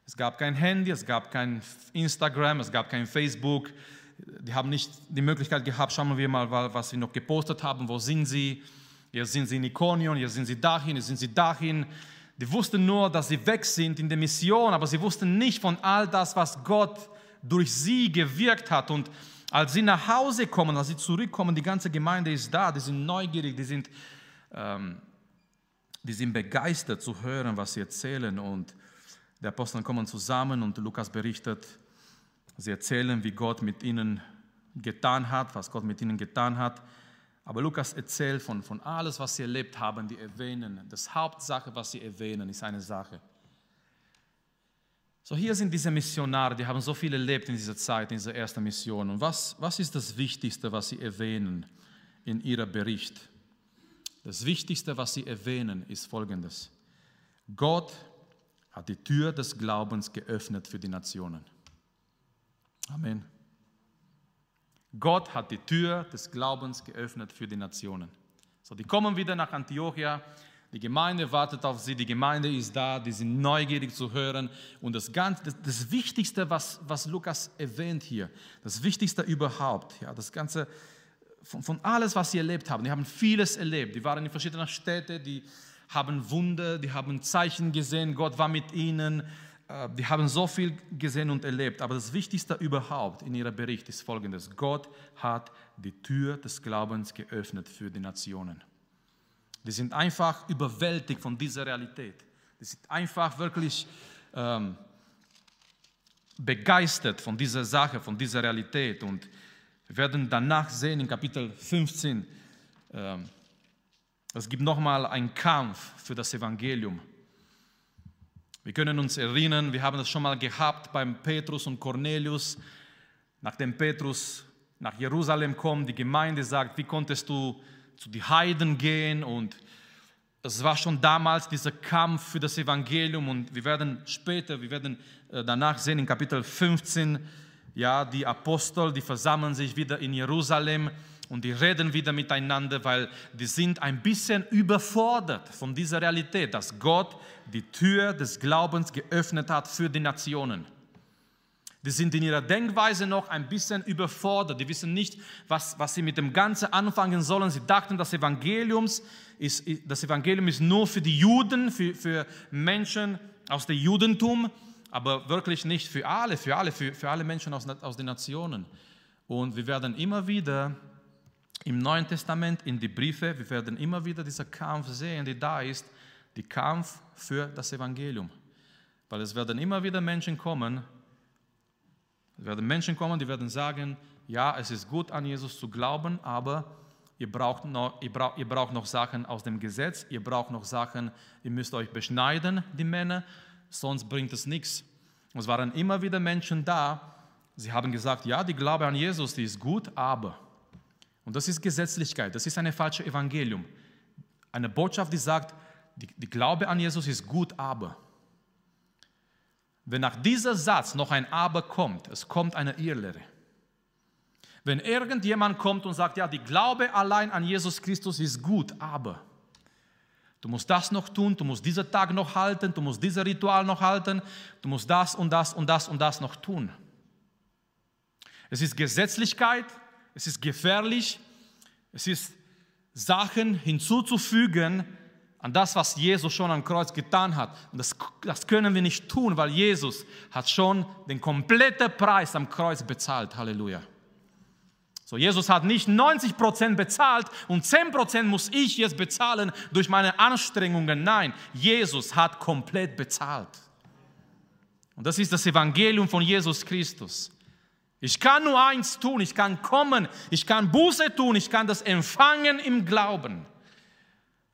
Es gab kein Handy, es gab kein Instagram, es gab kein Facebook. Die haben nicht die Möglichkeit gehabt, schauen wir mal, was sie noch gepostet haben, wo sind sie. Jetzt sind sie in Ikonion, jetzt sind sie dahin, jetzt sind sie dahin. Die wussten nur, dass sie weg sind in der Mission, aber sie wussten nicht von all das, was Gott durch sie gewirkt hat. Und als sie nach Hause kommen, als sie zurückkommen, die ganze Gemeinde ist da, die sind neugierig, die sind, ähm, die sind begeistert zu hören, was sie erzählen. Und die Apostel kommen zusammen und Lukas berichtet, sie erzählen, wie Gott mit ihnen getan hat, was Gott mit ihnen getan hat. Aber Lukas erzählt von, von alles, was sie erlebt haben, die erwähnen. Das Hauptsache, was sie erwähnen, ist eine Sache. So, hier sind diese Missionare, die haben so viel erlebt in dieser Zeit, in dieser ersten Mission. Und was, was ist das Wichtigste, was sie erwähnen in ihrem Bericht? Das Wichtigste, was sie erwähnen, ist folgendes. Gott hat die Tür des Glaubens geöffnet für die Nationen. Amen. Gott hat die Tür des Glaubens geöffnet für die Nationen. So, die kommen wieder nach Antiochia. Die Gemeinde wartet auf sie, die Gemeinde ist da, die sind neugierig zu hören. Und das, Ganze, das, das Wichtigste, was, was Lukas erwähnt hier, das Wichtigste überhaupt, ja, das Ganze von, von alles, was sie erlebt haben, die haben vieles erlebt. Die waren in verschiedenen Städten, die haben Wunder, die haben Zeichen gesehen, Gott war mit ihnen, die haben so viel gesehen und erlebt. Aber das Wichtigste überhaupt in ihrem Bericht ist folgendes. Gott hat die Tür des Glaubens geöffnet für die Nationen. Die sind einfach überwältigt von dieser Realität. Die sind einfach wirklich ähm, begeistert von dieser Sache, von dieser Realität. Und wir werden danach sehen in Kapitel 15, ähm, es gibt nochmal einen Kampf für das Evangelium. Wir können uns erinnern, wir haben das schon mal gehabt beim Petrus und Cornelius. Nachdem Petrus nach Jerusalem kommt, die Gemeinde sagt, wie konntest du zu den Heiden gehen? Und es war schon damals dieser Kampf für das Evangelium. Und wir werden später, wir werden äh, danach sehen in Kapitel 15, ja, die Apostel, die versammeln sich wieder in Jerusalem und die reden wieder miteinander, weil die sind ein bisschen überfordert von dieser Realität, dass Gott die Tür des Glaubens geöffnet hat für die Nationen. Die sind in ihrer Denkweise noch ein bisschen überfordert. Die wissen nicht, was, was sie mit dem Ganzen anfangen sollen. Sie dachten, das, Evangeliums ist, das Evangelium ist nur für die Juden, für, für Menschen aus dem Judentum, aber wirklich nicht für alle, für alle, für, für alle Menschen aus, aus den Nationen. Und wir werden immer wieder im Neuen Testament, in die Briefe, wir werden immer wieder diesen Kampf sehen, der da ist, der Kampf für das Evangelium. Weil es werden immer wieder Menschen kommen, es werden Menschen kommen, die werden sagen, ja, es ist gut an Jesus zu glauben, aber ihr braucht, noch, ihr, braucht, ihr braucht noch Sachen aus dem Gesetz, ihr braucht noch Sachen, ihr müsst euch beschneiden, die Männer, sonst bringt es nichts. Es waren immer wieder Menschen da, sie haben gesagt, ja, die Glaube an Jesus, die ist gut, aber. Und das ist Gesetzlichkeit, das ist eine falsche Evangelium. Eine Botschaft, die sagt, die, die Glaube an Jesus ist gut, aber. Wenn nach diesem Satz noch ein Aber kommt, es kommt eine Irrlehre. Wenn irgendjemand kommt und sagt, ja, die Glaube allein an Jesus Christus ist gut, aber du musst das noch tun, du musst diesen Tag noch halten, du musst dieses Ritual noch halten, du musst das und das und das und das noch tun. Es ist Gesetzlichkeit, es ist gefährlich, es ist Sachen hinzuzufügen, an das, was Jesus schon am Kreuz getan hat. Und das, das können wir nicht tun, weil Jesus hat schon den kompletten Preis am Kreuz bezahlt. Halleluja. So, Jesus hat nicht 90 Prozent bezahlt und 10 Prozent muss ich jetzt bezahlen durch meine Anstrengungen. Nein, Jesus hat komplett bezahlt. Und das ist das Evangelium von Jesus Christus. Ich kann nur eins tun, ich kann kommen, ich kann Buße tun, ich kann das empfangen im Glauben.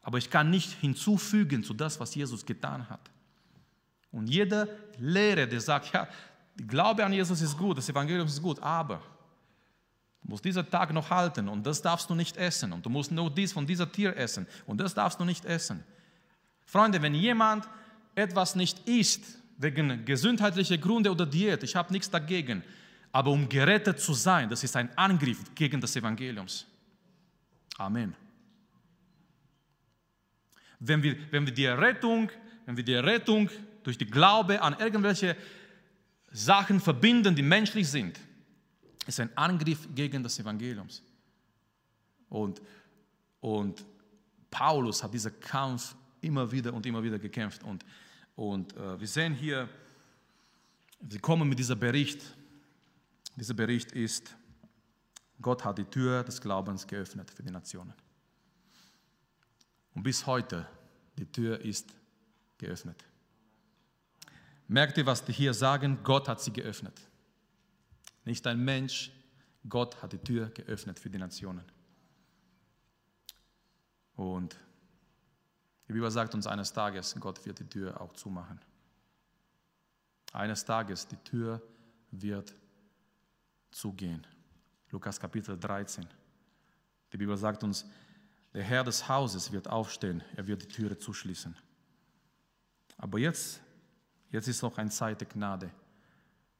Aber ich kann nicht hinzufügen zu das, was Jesus getan hat. Und jeder Lehrer, der sagt, ja, Glaube an Jesus ist gut, das Evangelium ist gut, aber du musst diesen Tag noch halten und das darfst du nicht essen und du musst nur dies von dieser Tier essen und das darfst du nicht essen. Freunde, wenn jemand etwas nicht isst, wegen gesundheitlicher Gründe oder Diät, ich habe nichts dagegen, aber um gerettet zu sein, das ist ein Angriff gegen das Evangelium. Amen. Wenn wir, wenn wir die Rettung, wenn wir die Rettung durch die Glaube an irgendwelche Sachen verbinden, die menschlich sind, ist ein Angriff gegen das Evangelium. Und, und Paulus hat diesen Kampf immer wieder und immer wieder gekämpft. Und, und äh, wir sehen hier, wir kommen mit diesem Bericht. Dieser Bericht ist, Gott hat die Tür des Glaubens geöffnet für die Nationen. Und bis heute, die Tür ist geöffnet. Merkt ihr, was die hier sagen? Gott hat sie geöffnet. Nicht ein Mensch, Gott hat die Tür geöffnet für die Nationen. Und die Bibel sagt uns eines Tages, Gott wird die Tür auch zumachen. Eines Tages, die Tür wird zugehen. Lukas Kapitel 13. Die Bibel sagt uns, der Herr des Hauses wird aufstehen, er wird die Türe zuschließen. Aber jetzt, jetzt ist noch eine Zeit der Gnade.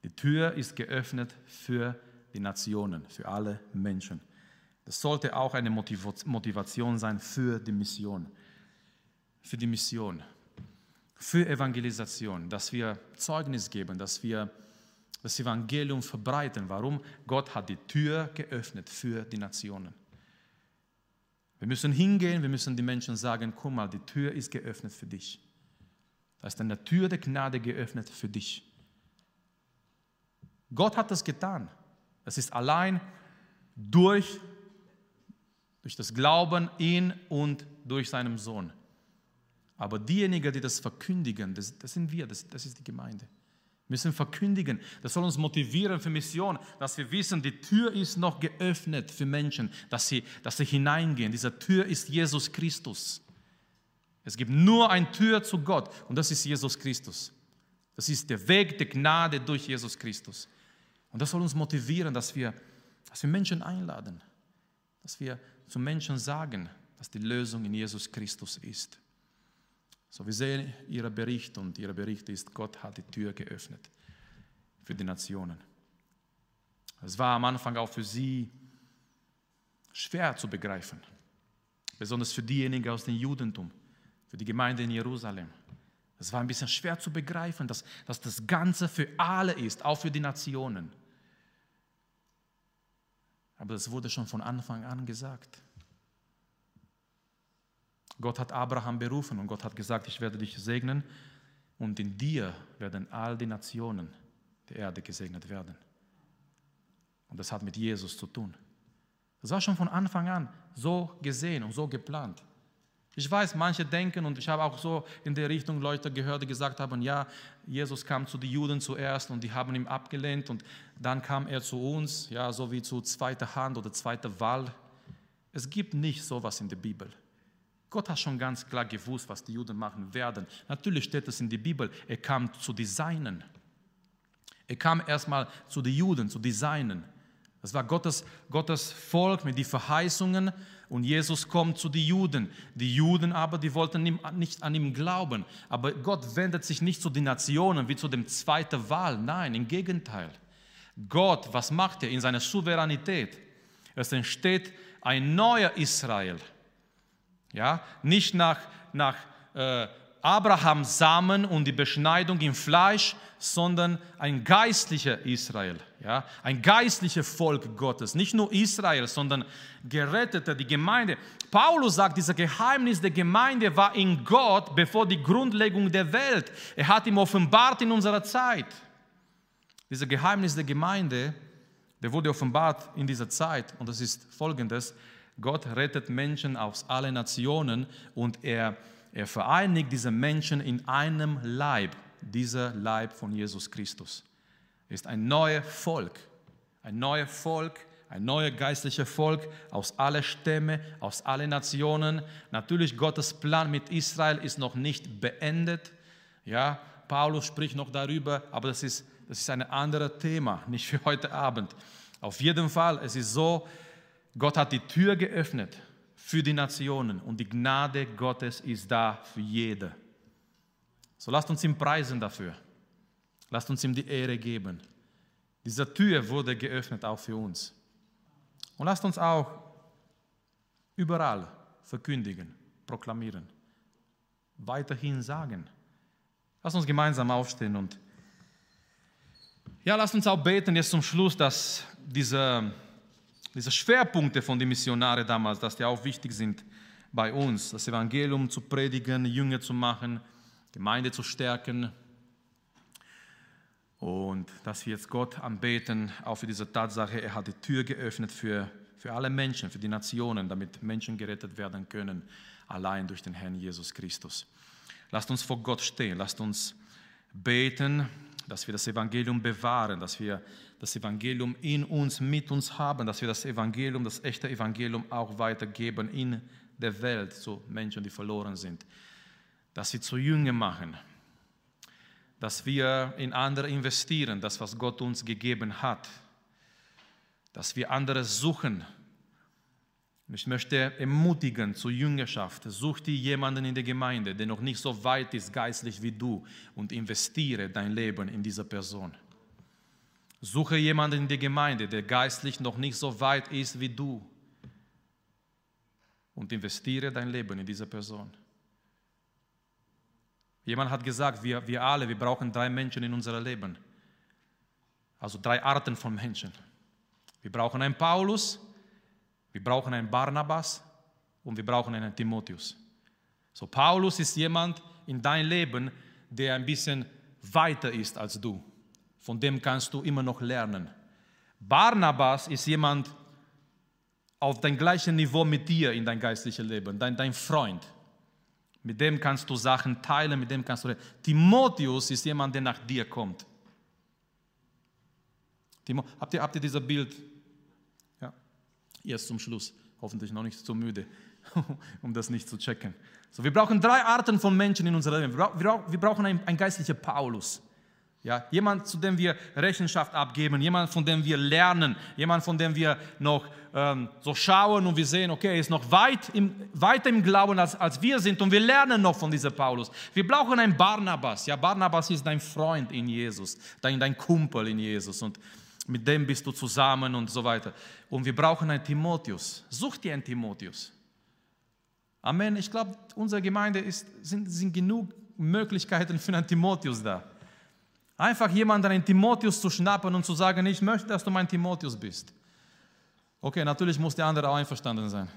Die Tür ist geöffnet für die Nationen, für alle Menschen. Das sollte auch eine Motivation sein für die Mission. Für die Mission. Für Evangelisation, dass wir Zeugnis geben, dass wir das Evangelium verbreiten. Warum? Gott hat die Tür geöffnet für die Nationen. Wir müssen hingehen, wir müssen den Menschen sagen, guck mal, die Tür ist geöffnet für dich. Da ist eine Tür der Gnade geöffnet für dich. Gott hat das getan. Es ist allein durch, durch das Glauben in und durch seinen Sohn. Aber diejenigen, die das verkündigen, das, das sind wir, das, das ist die Gemeinde müssen verkündigen. Das soll uns motivieren für Mission, dass wir wissen, die Tür ist noch geöffnet für Menschen, dass sie, dass sie hineingehen. Diese Tür ist Jesus Christus. Es gibt nur eine Tür zu Gott und das ist Jesus Christus. Das ist der Weg der Gnade durch Jesus Christus. Und das soll uns motivieren, dass wir, dass wir Menschen einladen, dass wir zu Menschen sagen, dass die Lösung in Jesus Christus ist. So, wir sehen ihren Bericht und ihr Bericht ist, Gott hat die Tür geöffnet für die Nationen. Es war am Anfang auch für sie schwer zu begreifen, besonders für diejenigen aus dem Judentum, für die Gemeinde in Jerusalem. Es war ein bisschen schwer zu begreifen, dass, dass das Ganze für alle ist, auch für die Nationen. Aber das wurde schon von Anfang an gesagt. Gott hat Abraham berufen und Gott hat gesagt, ich werde dich segnen und in dir werden all die Nationen der Erde gesegnet werden. Und das hat mit Jesus zu tun. Das war schon von Anfang an so gesehen und so geplant. Ich weiß, manche denken, und ich habe auch so in der Richtung Leute gehört, die gesagt haben, ja, Jesus kam zu den Juden zuerst und die haben ihn abgelehnt und dann kam er zu uns, ja, so wie zu zweiter Hand oder zweiter Wahl. Es gibt nicht sowas in der Bibel. Gott hat schon ganz klar gewusst, was die Juden machen werden. Natürlich steht es in der Bibel, er kam zu designen. Er kam erstmal zu den Juden, zu designen. Das war Gottes, Gottes Volk mit den Verheißungen und Jesus kommt zu den Juden. Die Juden aber, die wollten nicht an ihm glauben. Aber Gott wendet sich nicht zu den Nationen wie zu dem zweiten Wahl. Nein, im Gegenteil. Gott, was macht er in seiner Souveränität? Es entsteht ein neuer Israel. Ja, nicht nach, nach äh, Abrahams Samen und die Beschneidung im Fleisch, sondern ein geistlicher Israel, ja, ein geistliches Volk Gottes. Nicht nur Israel, sondern Gerettete, die Gemeinde. Paulus sagt, dieses Geheimnis der Gemeinde war in Gott, bevor die Grundlegung der Welt. Er hat ihm offenbart in unserer Zeit. Dieses Geheimnis der Gemeinde, der wurde offenbart in dieser Zeit und das ist folgendes. Gott rettet Menschen aus allen Nationen und er er vereinigt diese Menschen in einem Leib, dieser Leib von Jesus Christus. Ist ein neues Volk, ein neues Volk, ein neues geistliches Volk aus allen Stämmen, aus allen Nationen. Natürlich Gottes Plan mit Israel ist noch nicht beendet. Ja, Paulus spricht noch darüber, aber das ist, das ist ein anderes Thema, nicht für heute Abend. Auf jeden Fall, es ist so, Gott hat die Tür geöffnet für die Nationen und die Gnade Gottes ist da für jede. So lasst uns ihm preisen dafür. Lasst uns ihm die Ehre geben. Diese Tür wurde geöffnet auch für uns. Und lasst uns auch überall verkündigen, proklamieren, weiterhin sagen. Lasst uns gemeinsam aufstehen und ja, lasst uns auch beten jetzt zum Schluss, dass diese diese Schwerpunkte von den Missionaren damals, dass die auch wichtig sind bei uns, das Evangelium zu predigen, Jünger zu machen, Gemeinde zu stärken und dass wir jetzt Gott anbeten, auch für diese Tatsache, er hat die Tür geöffnet für, für alle Menschen, für die Nationen, damit Menschen gerettet werden können, allein durch den Herrn Jesus Christus. Lasst uns vor Gott stehen, lasst uns beten, dass wir das Evangelium bewahren, dass wir das Evangelium in uns, mit uns haben, dass wir das Evangelium, das echte Evangelium auch weitergeben in der Welt zu Menschen, die verloren sind. Dass sie zu Jünger machen, dass wir in andere investieren, das, was Gott uns gegeben hat, dass wir andere suchen. Ich möchte ermutigen zur Jüngerschaft. Such dir jemanden in der Gemeinde, der noch nicht so weit ist geistlich wie du und investiere dein Leben in diese Person. Suche jemanden in der Gemeinde, der geistlich noch nicht so weit ist wie du. Und investiere dein Leben in diese Person. Jemand hat gesagt, wir, wir alle, wir brauchen drei Menschen in unserem Leben. Also drei Arten von Menschen. Wir brauchen einen Paulus, wir brauchen einen Barnabas und wir brauchen einen Timotheus. So Paulus ist jemand in dein Leben, der ein bisschen weiter ist als du von dem kannst du immer noch lernen. Barnabas ist jemand auf dem gleichen Niveau mit dir in dein geistliches Leben, dein, dein Freund. Mit dem kannst du Sachen teilen, mit dem kannst du reden. Timotheus ist jemand, der nach dir kommt. Habt, ihr, habt ihr dieses Bild? Jetzt zum Schluss. Hoffentlich noch nicht zu müde, um das nicht zu checken. So, wir brauchen drei Arten von Menschen in unserem Leben. Wir brauchen einen, einen geistlichen Paulus. Ja, jemand, zu dem wir Rechenschaft abgeben, jemand, von dem wir lernen, jemand, von dem wir noch ähm, so schauen und wir sehen, okay, er ist noch weit im, weiter im Glauben als, als wir sind und wir lernen noch von diesem Paulus. Wir brauchen einen Barnabas. Ja, Barnabas ist dein Freund in Jesus, dein, dein Kumpel in Jesus und mit dem bist du zusammen und so weiter. Und wir brauchen einen Timotheus. Such dir einen Timotheus. Amen. Ich glaube, unsere Gemeinde ist, sind, sind genug Möglichkeiten für einen Timotheus da. Einfach jemanden, einen Timotheus zu schnappen und zu sagen, ich möchte, dass du mein Timotheus bist. Okay, natürlich muss der andere auch einverstanden sein.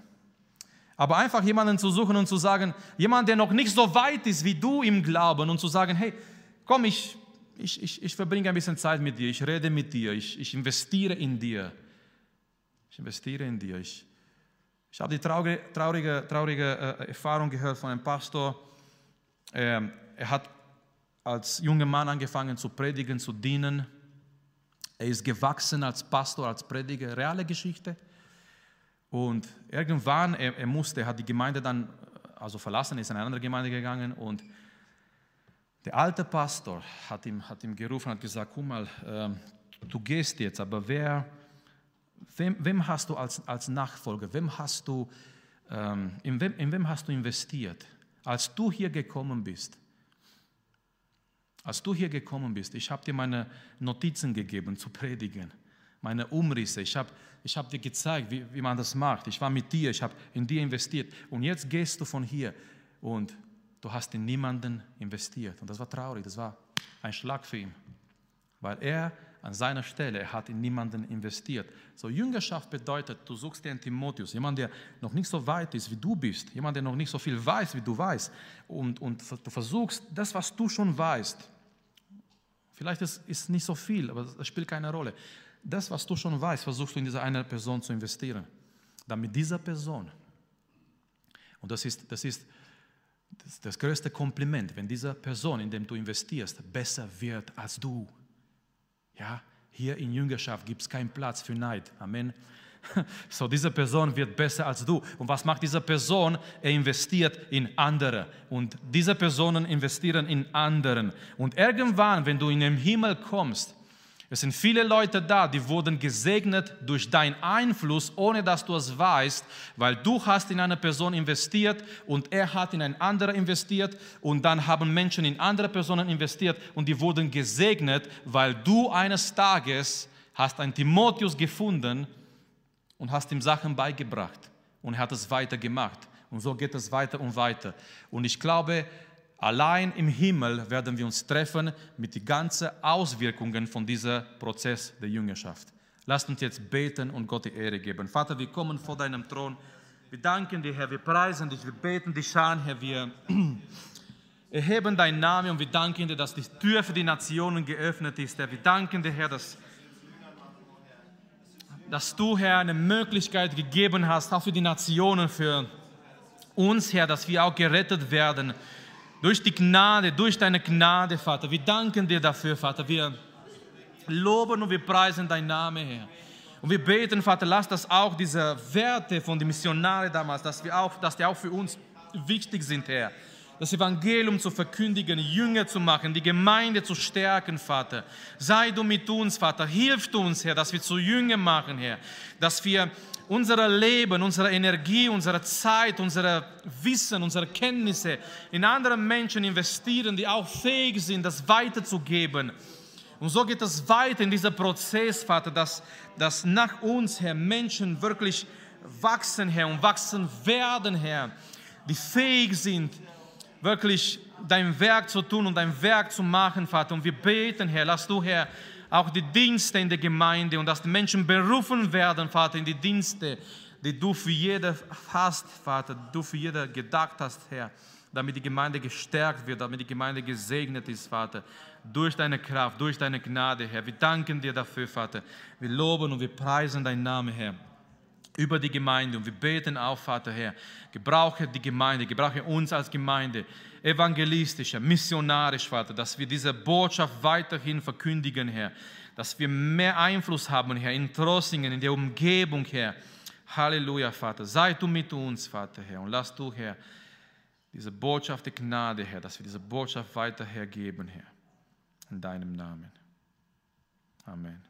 Aber einfach jemanden zu suchen und zu sagen, jemand, der noch nicht so weit ist wie du im Glauben und zu sagen, hey, komm, ich, ich, ich, ich verbringe ein bisschen Zeit mit dir, ich rede mit dir, ich, ich investiere in dir. Ich investiere in dir, ich, Ich habe die traurige, traurige, traurige äh, Erfahrung gehört von einem Pastor. Ähm, er hat als junger Mann angefangen zu predigen, zu dienen. Er ist gewachsen als Pastor, als Prediger, reale Geschichte. Und irgendwann, er, er musste, er hat die Gemeinde dann also verlassen, ist in eine andere Gemeinde gegangen und der alte Pastor hat ihm, hat ihm gerufen und gesagt, guck mal, äh, du gehst jetzt, aber wer, wem, wem hast du als, als Nachfolger, wem hast du, ähm, in, wem, in wem hast du investiert? Als du hier gekommen bist, als du hier gekommen bist, ich habe dir meine Notizen gegeben zu predigen, meine Umrisse, ich habe ich hab dir gezeigt, wie, wie man das macht. Ich war mit dir, ich habe in dir investiert. Und jetzt gehst du von hier und du hast in niemanden investiert. Und das war traurig, das war ein Schlag für ihn, weil er an seiner Stelle, er hat in niemanden investiert. So Jüngerschaft bedeutet, du suchst dir einen Timotheus, jemand, der noch nicht so weit ist, wie du bist, jemand, der noch nicht so viel weiß, wie du weißt. Und, und du versuchst, das, was du schon weißt, vielleicht ist es nicht so viel, aber das spielt keine Rolle. Das, was du schon weißt, versuchst du in diese eine Person zu investieren. Damit diese Person, und das ist, das ist das, das größte Kompliment, wenn diese Person, in dem du investierst, besser wird als du. Ja, hier in Jüngerschaft gibt es keinen Platz für Neid. Amen. So, diese Person wird besser als du. Und was macht diese Person? Er investiert in andere. Und diese Personen investieren in anderen. Und irgendwann, wenn du in den Himmel kommst, es sind viele Leute da, die wurden gesegnet durch deinen Einfluss, ohne dass du es weißt, weil du hast in eine Person investiert und er hat in eine andere investiert und dann haben Menschen in andere Personen investiert und die wurden gesegnet, weil du eines Tages hast einen Timotheus gefunden und hast ihm Sachen beigebracht und er hat es weiter gemacht. Und so geht es weiter und weiter. Und ich glaube, Allein im Himmel werden wir uns treffen mit den ganzen Auswirkungen von diesem Prozess der Jüngerschaft. Lasst uns jetzt beten und Gott die Ehre geben. Vater, wir kommen vor deinem Thron. Wir danken dir, Herr, wir preisen dich, wir beten dich an, Herr, wir erheben deinen Namen und wir danken dir, dass die Tür für die Nationen geöffnet ist, Herr. Wir danken dir, Herr, dass, dass du, Herr, eine Möglichkeit gegeben hast, auch für die Nationen, für uns, Herr, dass wir auch gerettet werden durch die Gnade, durch deine Gnade, Vater. Wir danken dir dafür, Vater. Wir loben und wir preisen deinen Namen, Herr. Und wir beten, Vater, lass das auch diese Werte von den Missionaren damals, dass, wir auch, dass die auch für uns wichtig sind, Herr. Das Evangelium zu verkündigen, Jünger zu machen, die Gemeinde zu stärken, Vater. Sei du mit uns, Vater. Hilf uns, Herr, dass wir zu Jünger machen, Herr. Dass wir unser Leben, unsere Energie, unsere Zeit, unser Wissen, unsere Kenntnisse in andere Menschen investieren, die auch fähig sind, das weiterzugeben. Und so geht es weiter in diesem Prozess, Vater, dass, dass nach uns, Herr, Menschen wirklich wachsen, Herr, und wachsen werden, Herr, die fähig sind, wirklich dein Werk zu tun und dein Werk zu machen, Vater. Und wir beten, Herr, lass du, Herr, auch die Dienste in der Gemeinde und dass die Menschen berufen werden, Vater, in die Dienste, die du für jede hast, Vater, du für jede gedacht hast, Herr, damit die Gemeinde gestärkt wird, damit die Gemeinde gesegnet ist, Vater, durch deine Kraft, durch deine Gnade, Herr. Wir danken dir dafür, Vater. Wir loben und wir preisen deinen Namen, Herr über die Gemeinde. Und wir beten auch, Vater Herr, gebrauche die Gemeinde, gebrauche uns als Gemeinde, evangelistischer, missionarisch, Vater, dass wir diese Botschaft weiterhin verkündigen, Herr, dass wir mehr Einfluss haben, Herr, in Trossingen, in der Umgebung, Herr. Halleluja, Vater. Sei du mit uns, Vater, Herr, und lass du, Herr, diese Botschaft der Gnade, Herr, dass wir diese Botschaft weiter hergeben, Herr. In deinem Namen. Amen.